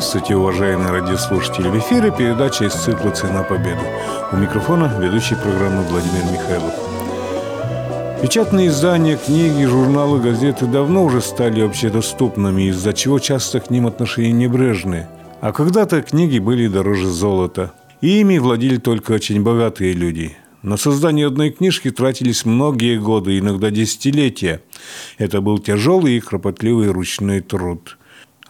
Здравствуйте, уважаемые радиослушатели! В эфире передача из цикла «Цена победы». У микрофона ведущий программы Владимир Михайлов. Печатные издания, книги, журналы, газеты давно уже стали общедоступными, из-за чего часто к ним отношения небрежные. А когда-то книги были дороже золота. И ими владели только очень богатые люди. На создание одной книжки тратились многие годы, иногда десятилетия. Это был тяжелый и кропотливый ручной труд.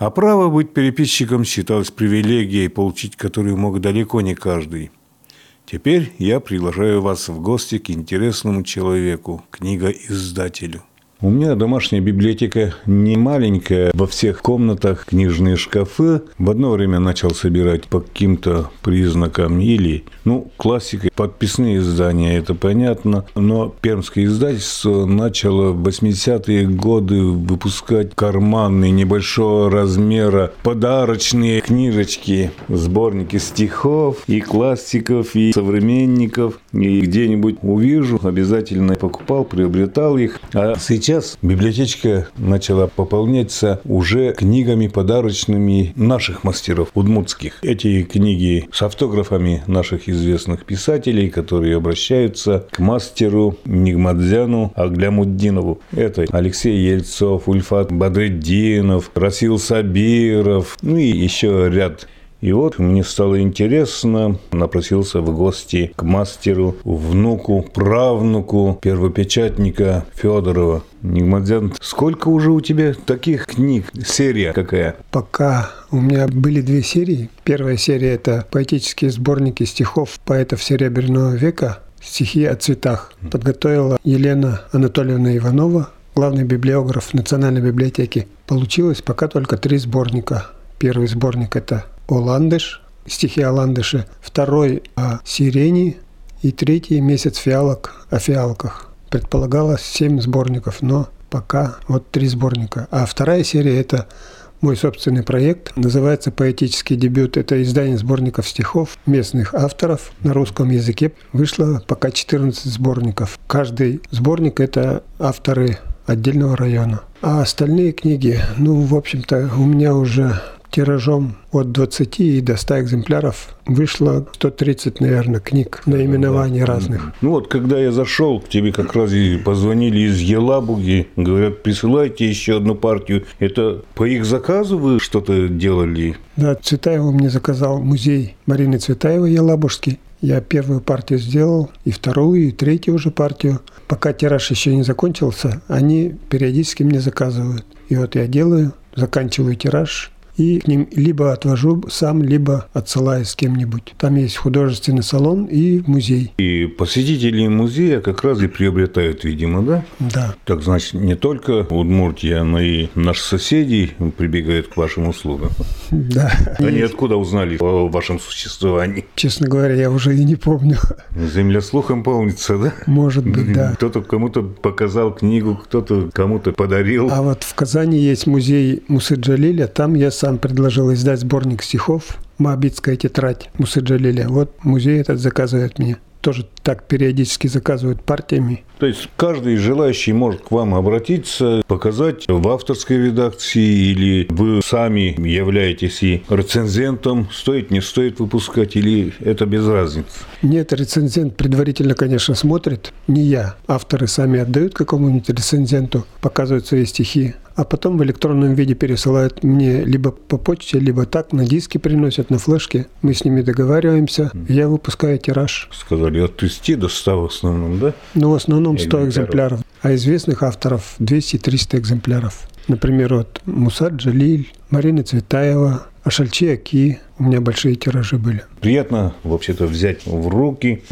А право быть переписчиком считалось привилегией, получить которую мог далеко не каждый. Теперь я приглашаю вас в гости к интересному человеку, книга-издателю. У меня домашняя библиотека не маленькая, во всех комнатах книжные шкафы. В одно время начал собирать по каким-то признакам или, ну, классика, подписные издания, это понятно. Но пермское издательство начало в 80-е годы выпускать карманные небольшого размера подарочные книжечки, сборники стихов и классиков, и современников. И где-нибудь увижу, обязательно покупал, приобретал их. А сейчас сейчас библиотечка начала пополняться уже книгами подарочными наших мастеров удмуртских. Эти книги с автографами наших известных писателей, которые обращаются к мастеру Нигмадзяну Аглямуддинову. Это Алексей Ельцов, Ульфат Бадреддинов, Расил Сабиров, ну и еще ряд и вот мне стало интересно, напросился в гости к мастеру, внуку, правнуку первопечатника Федорова. Нигмадзян, сколько уже у тебя таких книг? Серия какая? Пока у меня были две серии. Первая серия – это поэтические сборники стихов поэтов Серебряного века «Стихи о цветах». Подготовила Елена Анатольевна Иванова, главный библиограф Национальной библиотеки. Получилось пока только три сборника. Первый сборник – это Оландыш, стихи о ландыше, второй о сирене и третий месяц фиалок о фиалках. Предполагалось семь сборников, но пока вот три сборника. А вторая серия – это мой собственный проект. Называется «Поэтический дебют». Это издание сборников стихов местных авторов на русском языке. Вышло пока 14 сборников. Каждый сборник – это авторы отдельного района. А остальные книги, ну, в общем-то, у меня уже тиражом от 20 и до 100 экземпляров вышло 130, наверное, книг наименований разных. Ну вот, когда я зашел, к тебе как раз и позвонили из Елабуги, говорят, присылайте еще одну партию. Это по их заказу вы что-то делали? Да, Цветаева мне заказал музей Марины Цветаевой Елабужский. Я первую партию сделал, и вторую, и третью уже партию. Пока тираж еще не закончился, они периодически мне заказывают. И вот я делаю, заканчиваю тираж, и к ним либо отвожу сам, либо отсылаю с кем-нибудь. Там есть художественный салон и музей. И посетители музея как раз и приобретают, видимо, да? Да. Так значит, не только Удмуртия, но и наши соседи прибегают к вашим услугам. Да. Они откуда узнали о вашем существовании? Честно говоря, я уже и не помню. Земля слухом полнится, да? Может быть, да. Кто-то кому-то показал книгу, кто-то кому-то подарил. А вот в Казани есть музей Мусы Джалиля, там я сам предложил издать сборник стихов «Моабитская тетрадь» Мусы Джалиля. Вот музей этот заказывает мне тоже так периодически заказывают партиями. То есть каждый желающий может к вам обратиться, показать в авторской редакции или вы сами являетесь и рецензентом, стоит, не стоит выпускать или это без разницы? Нет, рецензент предварительно, конечно, смотрит, не я. Авторы сами отдают какому-нибудь рецензенту, показывают свои стихи, а потом в электронном виде пересылают мне либо по почте, либо так, на диске приносят, на флешке. Мы с ними договариваемся, я выпускаю тираж. Сказали от 30 до 100 в основном, да? Ну, в основном 100 экземпляров. А известных авторов 200-300 экземпляров. Например, вот Мусад Джалиль, Марина Цветаева, Ашальчи Аки. У меня большие тиражи были. Приятно, вообще-то, взять в руки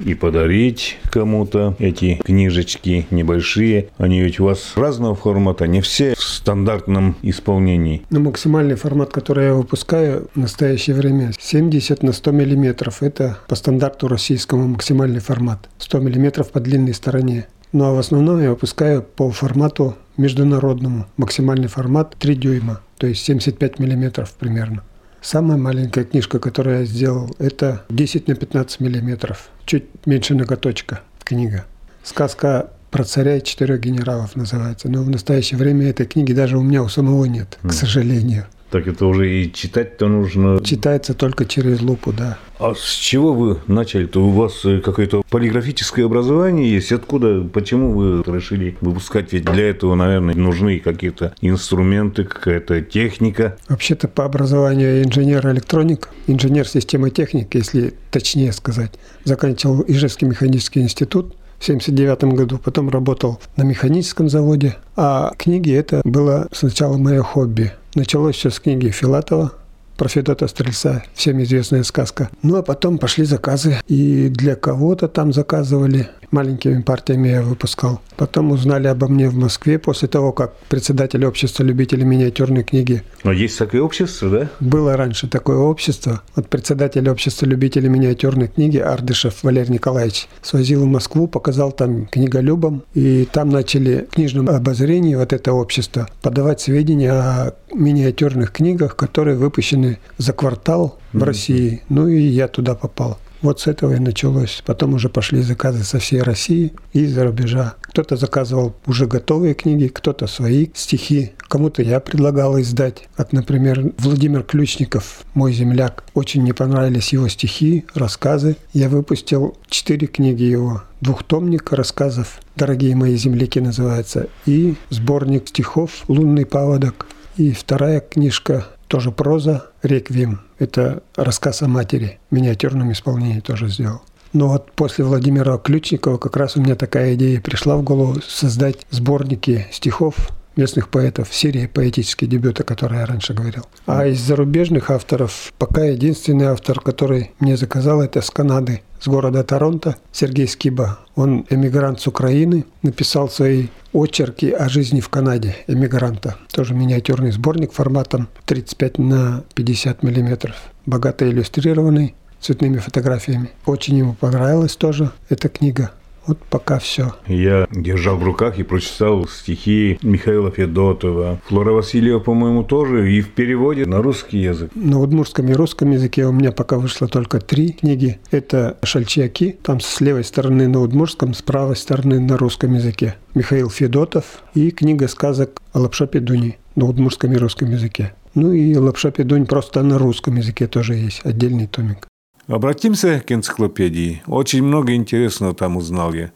и подарить кому-то эти книжечки небольшие. Они ведь у вас разного формата, не все в стандартном исполнении. Ну, максимальный формат, который я выпускаю в настоящее время 70 на 100 миллиметров. Это по стандарту российскому максимальный формат. 100 миллиметров по длинной стороне. Ну а в основном я выпускаю по формату международному. Максимальный формат 3 дюйма, то есть 75 миллиметров примерно. Самая маленькая книжка, которую я сделал, это 10 на 15 миллиметров. Чуть меньше ноготочка книга. Сказка про царя и четырех генералов называется. Но в настоящее время этой книги даже у меня у самого нет, к сожалению. Так это уже и читать-то нужно. Читается только через лупу, да. А с чего вы начали-то? У вас э, какое-то полиграфическое образование есть? Откуда, почему вы решили выпускать? Ведь для этого, наверное, нужны какие-то инструменты, какая-то техника. Вообще-то по образованию я инженер-электроник, инженер системы техники, если точнее сказать. Заканчивал Ижевский механический институт, в 1979 году, потом работал на механическом заводе. А книги это было сначала мое хобби. Началось все с книги Филатова про Федота Стрельца, всем известная сказка. Ну а потом пошли заказы, и для кого-то там заказывали, маленькими партиями я выпускал. Потом узнали обо мне в Москве после того, как председатель общества любителей миниатюрной книги. Но есть такое общество, да? Было раньше такое общество. Вот председатель общества любителей миниатюрной книги Ардышев Валерий Николаевич свозил в Москву, показал там книголюбам, и там начали в книжном обозрении вот это общество подавать сведения о миниатюрных книгах, которые выпущены за квартал в России. Ну и я туда попал. Вот с этого и началось. Потом уже пошли заказы со всей России и из-за рубежа. Кто-то заказывал уже готовые книги, кто-то свои стихи. Кому-то я предлагал издать. Как, например, Владимир Ключников, мой земляк. Очень мне понравились его стихи, рассказы. Я выпустил четыре книги его. Двухтомник рассказов «Дорогие мои земляки» называется. И сборник стихов «Лунный паводок». И вторая книжка тоже проза «Реквием». Это рассказ о матери. В миниатюрном исполнении тоже сделал. Но вот после Владимира Ключникова как раз у меня такая идея пришла в голову создать сборники стихов местных поэтов, серии поэтические дебюты, о которой я раньше говорил. А из зарубежных авторов пока единственный автор, который мне заказал, это с Канады, с города Торонто, Сергей Скиба. Он эмигрант с Украины, написал свои очерки о жизни в Канаде эмигранта. Тоже миниатюрный сборник форматом 35 на 50 миллиметров. Богато иллюстрированный цветными фотографиями. Очень ему понравилась тоже эта книга. Вот пока все. Я держал в руках и прочитал стихи Михаила Федотова. Флора Васильева, по-моему, тоже и в переводе на русский язык. На удмурском и русском языке у меня пока вышло только три книги. Это «Шальчаки», там с левой стороны на удмурском, с правой стороны на русском языке. Михаил Федотов и книга сказок о Лапша Педуни на удмурском и русском языке. Ну и Лапша Педунь просто на русском языке тоже есть, отдельный томик. Обратимся к энциклопедии. Очень много интересного там узнал я.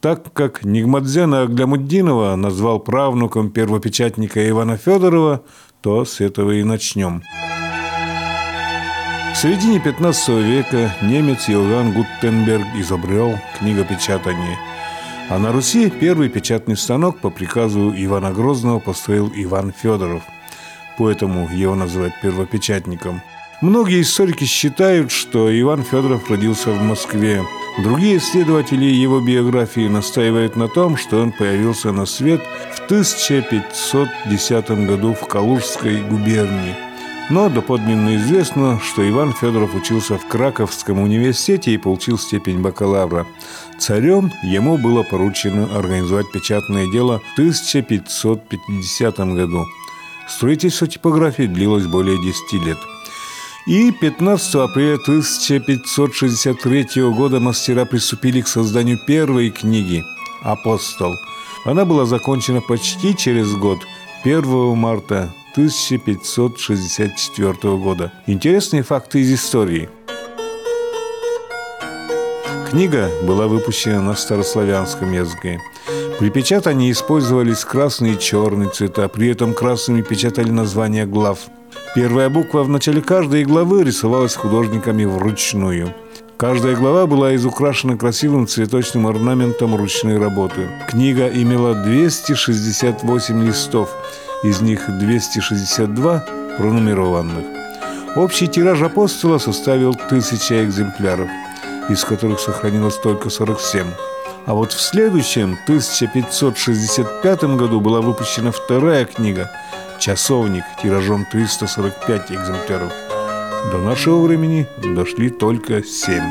Так как Нигмадзена Аглямуддинова назвал правнуком первопечатника Ивана Федорова, то с этого и начнем. В середине 15 века немец Иоганн Гуттенберг изобрел книгопечатание. А на Руси первый печатный станок по приказу Ивана Грозного построил Иван Федоров. Поэтому его называют первопечатником – Многие историки считают, что Иван Федоров родился в Москве. Другие исследователи его биографии настаивают на том, что он появился на свет в 1510 году в Калужской губернии. Но доподлинно известно, что Иван Федоров учился в Краковском университете и получил степень бакалавра. Царем ему было поручено организовать печатное дело в 1550 году. Строительство типографии длилось более 10 лет – и 15 апреля 1563 года мастера приступили к созданию первой книги «Апостол». Она была закончена почти через год, 1 марта 1564 года. Интересные факты из истории. Книга была выпущена на старославянском языке. При печатании использовались красный и черный цвета, при этом красными печатали названия глав – Первая буква в начале каждой главы рисовалась художниками вручную. Каждая глава была изукрашена красивым цветочным орнаментом ручной работы. Книга имела 268 листов, из них 262 пронумерованных. Общий тираж апостола составил тысяча экземпляров, из которых сохранилось только 47. А вот в следующем, 1565 году, была выпущена вторая книга – часовник тиражом 345 экземпляров. До нашего времени дошли только 7.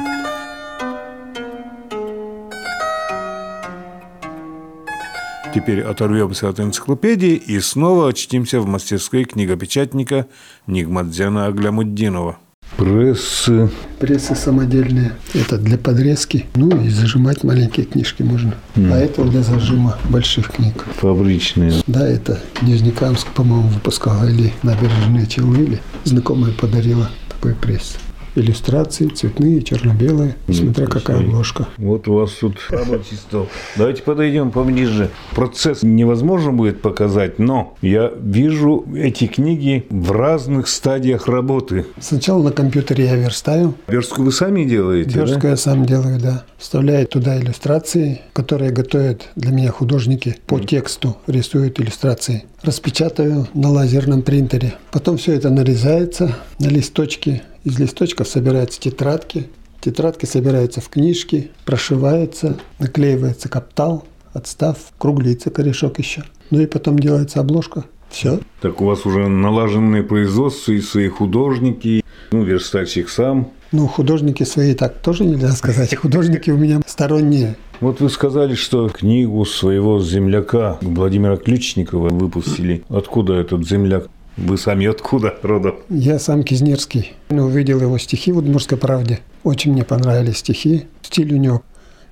Теперь оторвемся от энциклопедии и снова очтимся в мастерской книгопечатника Нигмадзяна Аглямуддинова. Прессы. Прессы самодельные. Это для подрезки. Ну и зажимать маленькие книжки можно. Мгм. А это для зажима больших книг. Фабричные. Да, это Нижнекамск, по-моему, выпускал или набережные Челны, или знакомая подарила такой пресс. Иллюстрации цветные, черно-белые, смотря какая обложка. Вот у вас тут рабочий стол. Давайте подойдем поближе. Процесс невозможно будет показать, но я вижу эти книги в разных стадиях работы. Сначала на компьютере я верстаю. Верстку вы сами делаете, Верстку да? я сам делаю, да. Вставляю туда иллюстрации, которые готовят для меня художники. По тексту рисуют иллюстрации. Распечатаю на лазерном принтере. Потом все это нарезается на листочки. Из листочков собираются тетрадки. Тетрадки собираются в книжки, прошиваются, наклеивается каптал, отстав, круглится корешок еще. Ну и потом делается обложка. Все. Так у вас уже налаженные производства и свои художники, ну, верстальщик сам. Ну, художники свои так тоже нельзя сказать. Художники у меня сторонние. Вот вы сказали, что книгу своего земляка Владимира Ключникова выпустили. Откуда этот земляк? Вы сами откуда родом? Я сам Кизнерский. Увидел его стихи в «Удмуртской правде». Очень мне понравились стихи. Стиль у него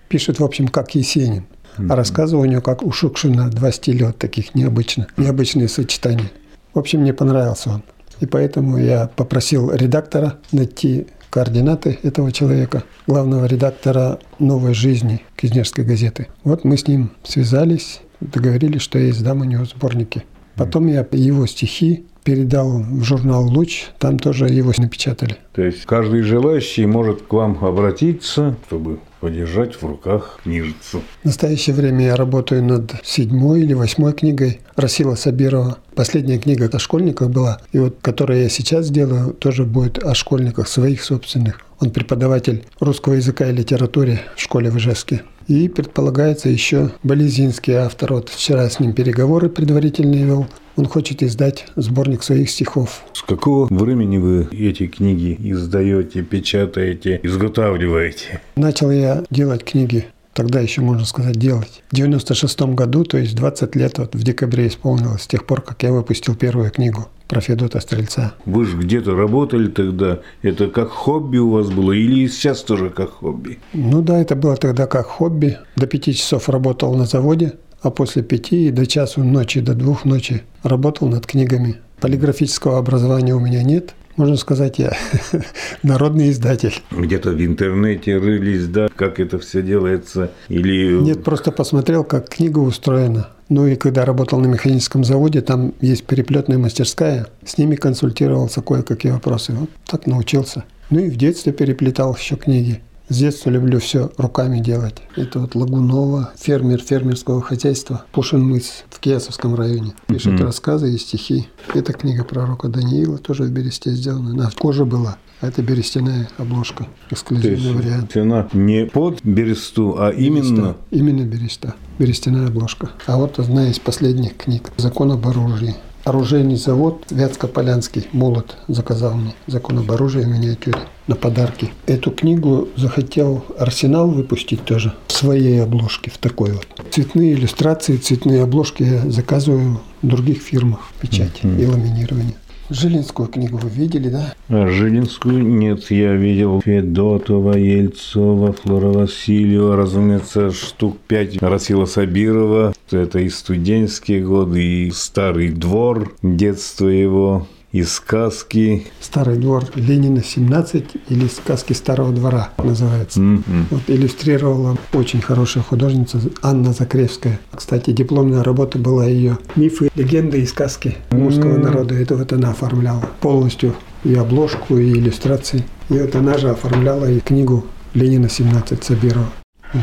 пишет, в общем, как Есенин. А рассказы у него как у Шукшина. Два стиля вот таких необычных. Необычные сочетания. В общем, мне понравился он. И поэтому я попросил редактора найти координаты этого человека, главного редактора «Новой жизни» Кизнерской газеты. Вот мы с ним связались, договорились, что я издам у него сборники. Потом я его стихи передал в журнал «Луч», там тоже его напечатали. То есть каждый желающий может к вам обратиться, чтобы подержать в руках книжицу. В настоящее время я работаю над седьмой или восьмой книгой Расила Сабирова. Последняя книга о школьниках была, и вот которую я сейчас делаю, тоже будет о школьниках своих собственных. Он преподаватель русского языка и литературы в школе в Ижевске. И предполагается еще Болезинский автор. Вот вчера с ним переговоры предварительные вел. Он хочет издать сборник своих стихов. С какого времени вы эти книги издаете, печатаете, изготавливаете? Начал я делать книги, тогда еще можно сказать делать. В 96 году, то есть 20 лет вот в декабре исполнилось, с тех пор, как я выпустил первую книгу про Федота Стрельца. Вы же где-то работали тогда. Это как хобби у вас было или сейчас тоже как хобби? Ну да, это было тогда как хобби. До пяти часов работал на заводе, а после пяти и до часу ночи, до двух ночи работал над книгами. Полиграфического образования у меня нет. Можно сказать, я народный издатель. Где-то в интернете рылись, да, как это все делается? Или Нет, просто посмотрел, как книга устроена. Ну и когда работал на механическом заводе, там есть переплетная мастерская. С ними консультировался кое-какие вопросы. Вот так научился. Ну и в детстве переплетал еще книги. С детства люблю все руками делать. Это вот Лагунова, фермер фермерского хозяйства, Пушинмыс в Киясовском районе. Пишет Мгм. рассказы и стихи. Это книга пророка Даниила, тоже в бересте сделана. Она в коже была. А это берестяная обложка, эксклюзивный вариант. она не под бересту, а именно... Береста. Именно береста. Берестяная обложка. А вот одна из последних книг «Закон об оружии». Оружейный завод Вятско-Полянский, молот заказал мне «Закон об оружии» в миниатюре на подарки. Эту книгу захотел Арсенал выпустить тоже в своей обложке, в такой вот. Цветные иллюстрации, цветные обложки я заказываю в других фирмах печати Мгм. и ламинирование. Жилинскую книгу вы видели, да? А Жилинскую нет, я видел Федотова, Ельцова, Флора Васильева, разумеется, штук пять Расила Сабирова. Это и студенческие годы, и старый двор, детство его, и сказки. Старый двор Ленина 17 или сказки старого двора называется. М-м. Вот иллюстрировала очень хорошая художница Анна Закревская. Кстати, дипломная работа была ее «Мифы, легенды и сказки русского М. народа». Это вот она оформляла полностью и обложку, и иллюстрации. И вот она же оформляла и книгу Ленина 17 Сабирова.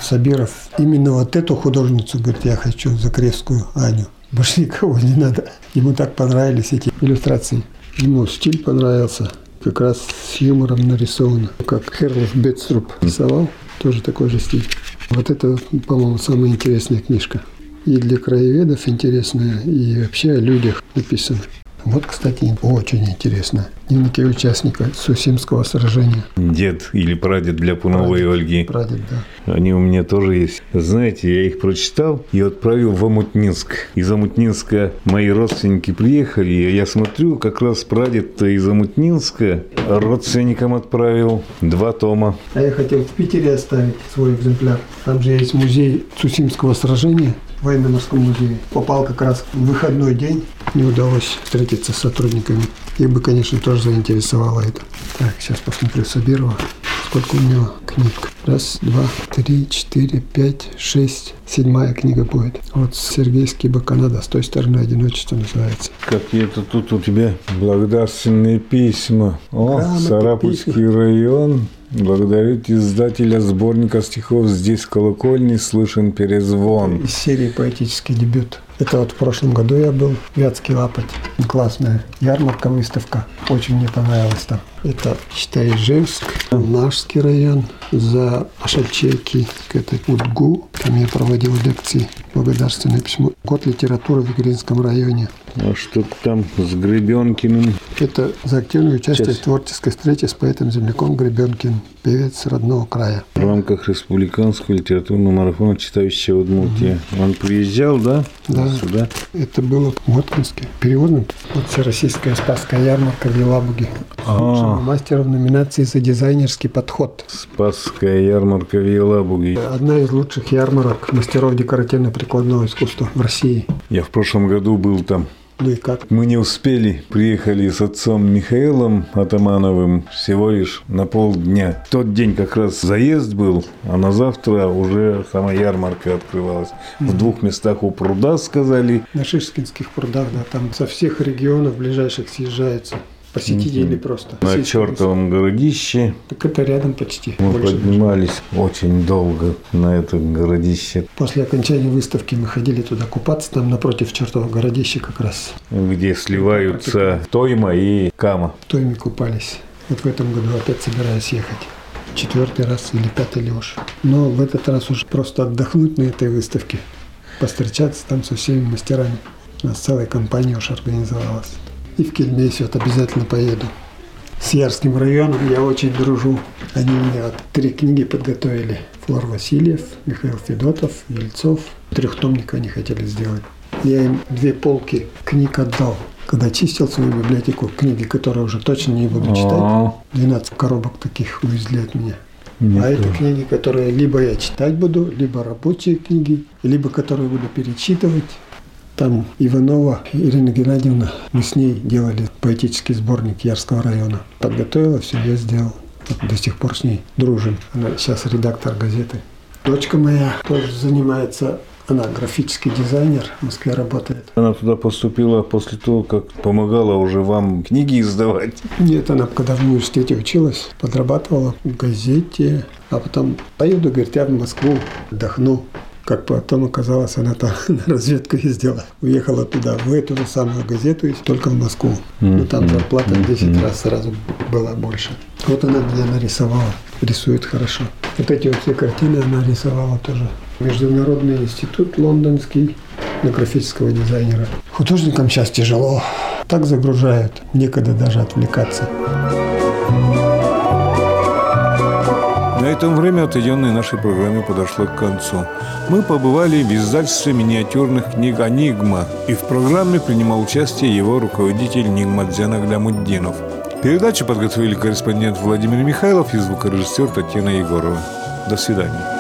Сабиров именно вот эту художницу, говорит, я хочу, Закревскую Аню. Больше никого не надо. Ему так понравились эти иллюстрации. Ему стиль понравился. Как раз с юмором нарисовано. Как Херлов Бетсруп рисовал. Тоже такой же стиль. Вот это, по-моему, самая интересная книжка. И для краеведов интересная, и вообще о людях написано. Вот, кстати, очень интересно. Дневники участника Сусимского сражения. Дед или прадед для Пуновой Ольги. Прадед, да. Они у меня тоже есть. Знаете, я их прочитал и отправил в Амутнинск. Из Амутнинска мои родственники приехали, и я смотрю, как раз прадед из Амутнинска родственникам отправил два тома. А я хотел в Питере оставить свой экземпляр. Там же есть музей Цусимского сражения военно-морском музее. Попал как раз в выходной день. Не удалось встретиться с сотрудниками. Их бы, конечно, тоже заинтересовало это. Так, сейчас посмотрю Сабирова. Сколько у него книг? Раз, два, три, четыре, пять, шесть. Седьмая книга будет. Вот Сергейский Баканада. С той стороны одиночество называется. Какие-то тут у тебя благодарственные письма. О, Грамоты, Сарапульский письма. район. Благодарить издателя сборника стихов «Здесь в колокольне слышен перезвон». Из серии «Поэтический дебют». Это вот в прошлом году я был Вятский Лапоть. Классная ярмарка, выставка. Очень мне понравилось там. Это, считай, Ижевск, Нашский район, за Ашальчейки, это Удгу. Там я проводил лекции, благодарственное письмо. Год литературы в Игринском районе. А что там с Гребенкиным? Это за активное участие Сейчас. в творческой встрече с поэтом-земляком Гребенкин, певец родного края. В рамках республиканского литературного марафона «Читающая Удмуртия». Он приезжал, да? Да. Сюда? Это было в Моткинске, переводным. Вот Всероссийская Спасская ярмарка в Елабуге. А. Лучшего мастера в номинации за дизайнерский подход. Спасская ярмарка в Елабуге. Одна из лучших ярмарок мастеров декоративно-прикладного искусства в России. Я в прошлом году был там. Ну и как? Мы не успели, приехали с отцом Михаилом Атамановым всего лишь на полдня. В тот день как раз заезд был, а на завтра уже сама ярмарка открывалась. В двух местах у пруда, сказали. На Шишкинских прудах, да, там со всех регионов ближайших съезжаются. Посетители просто. На чертовом городище Так это рядом почти. мы Больше даже. поднимались очень долго на это городище, После окончания выставки мы ходили туда купаться, там напротив чертова городища как раз. где сливаются Тойма и Кама. В Тойме купались. Вот в этом году опять собираюсь ехать. Четвертый раз или пятый ли уж. Но в этот раз уже просто отдохнуть на этой выставке. Постречаться там со всеми мастерами. У нас целая компания уж организовалась. И в Кельмесе вот обязательно поеду. С Ярским районом я очень дружу. Они мне вот три книги подготовили. Флор Васильев, Михаил Федотов, Ельцов. Трехтомник они хотели сделать. Я им две полки книг отдал. Когда чистил свою библиотеку, книги, которые уже точно не буду читать, А, 12 коробок таких увезли от меня. не а то. это книги, которые либо я читать буду, либо рабочие книги, либо которые буду перечитывать. Там Иванова Ирина Геннадьевна, мы с ней делали поэтический сборник Ярского района. Подготовила все, я сделал. Вот до сих пор с ней дружим. Она сейчас редактор газеты. Дочка моя тоже занимается, она графический дизайнер, в Москве работает. Она туда поступила после того, как помогала уже вам книги издавать. Нет, она когда в университете училась, подрабатывала в газете, а потом поеду, говорит, я в Москву отдохну. Как потом оказалось, она там на разведку ездила. Уехала туда, в эту же самую газету, и только в Москву. Но там зарплата в 10 раз сразу была больше. Вот она меня нарисовала. Рисует хорошо. Вот эти вот все картины она рисовала тоже. Международный институт лондонский на графического дизайнера. Художникам сейчас тяжело. Так загружают. Некогда даже отвлекаться. Этом время, отведенное нашей программе, подошло к концу. Мы побывали в издательстве миниатюрных книг «Анигма», и в программе принимал участие его руководитель Нигмадзян Аглямуддинов. Передачу подготовили корреспондент Владимир Михайлов и звукорежиссер Татьяна Егорова. До свидания.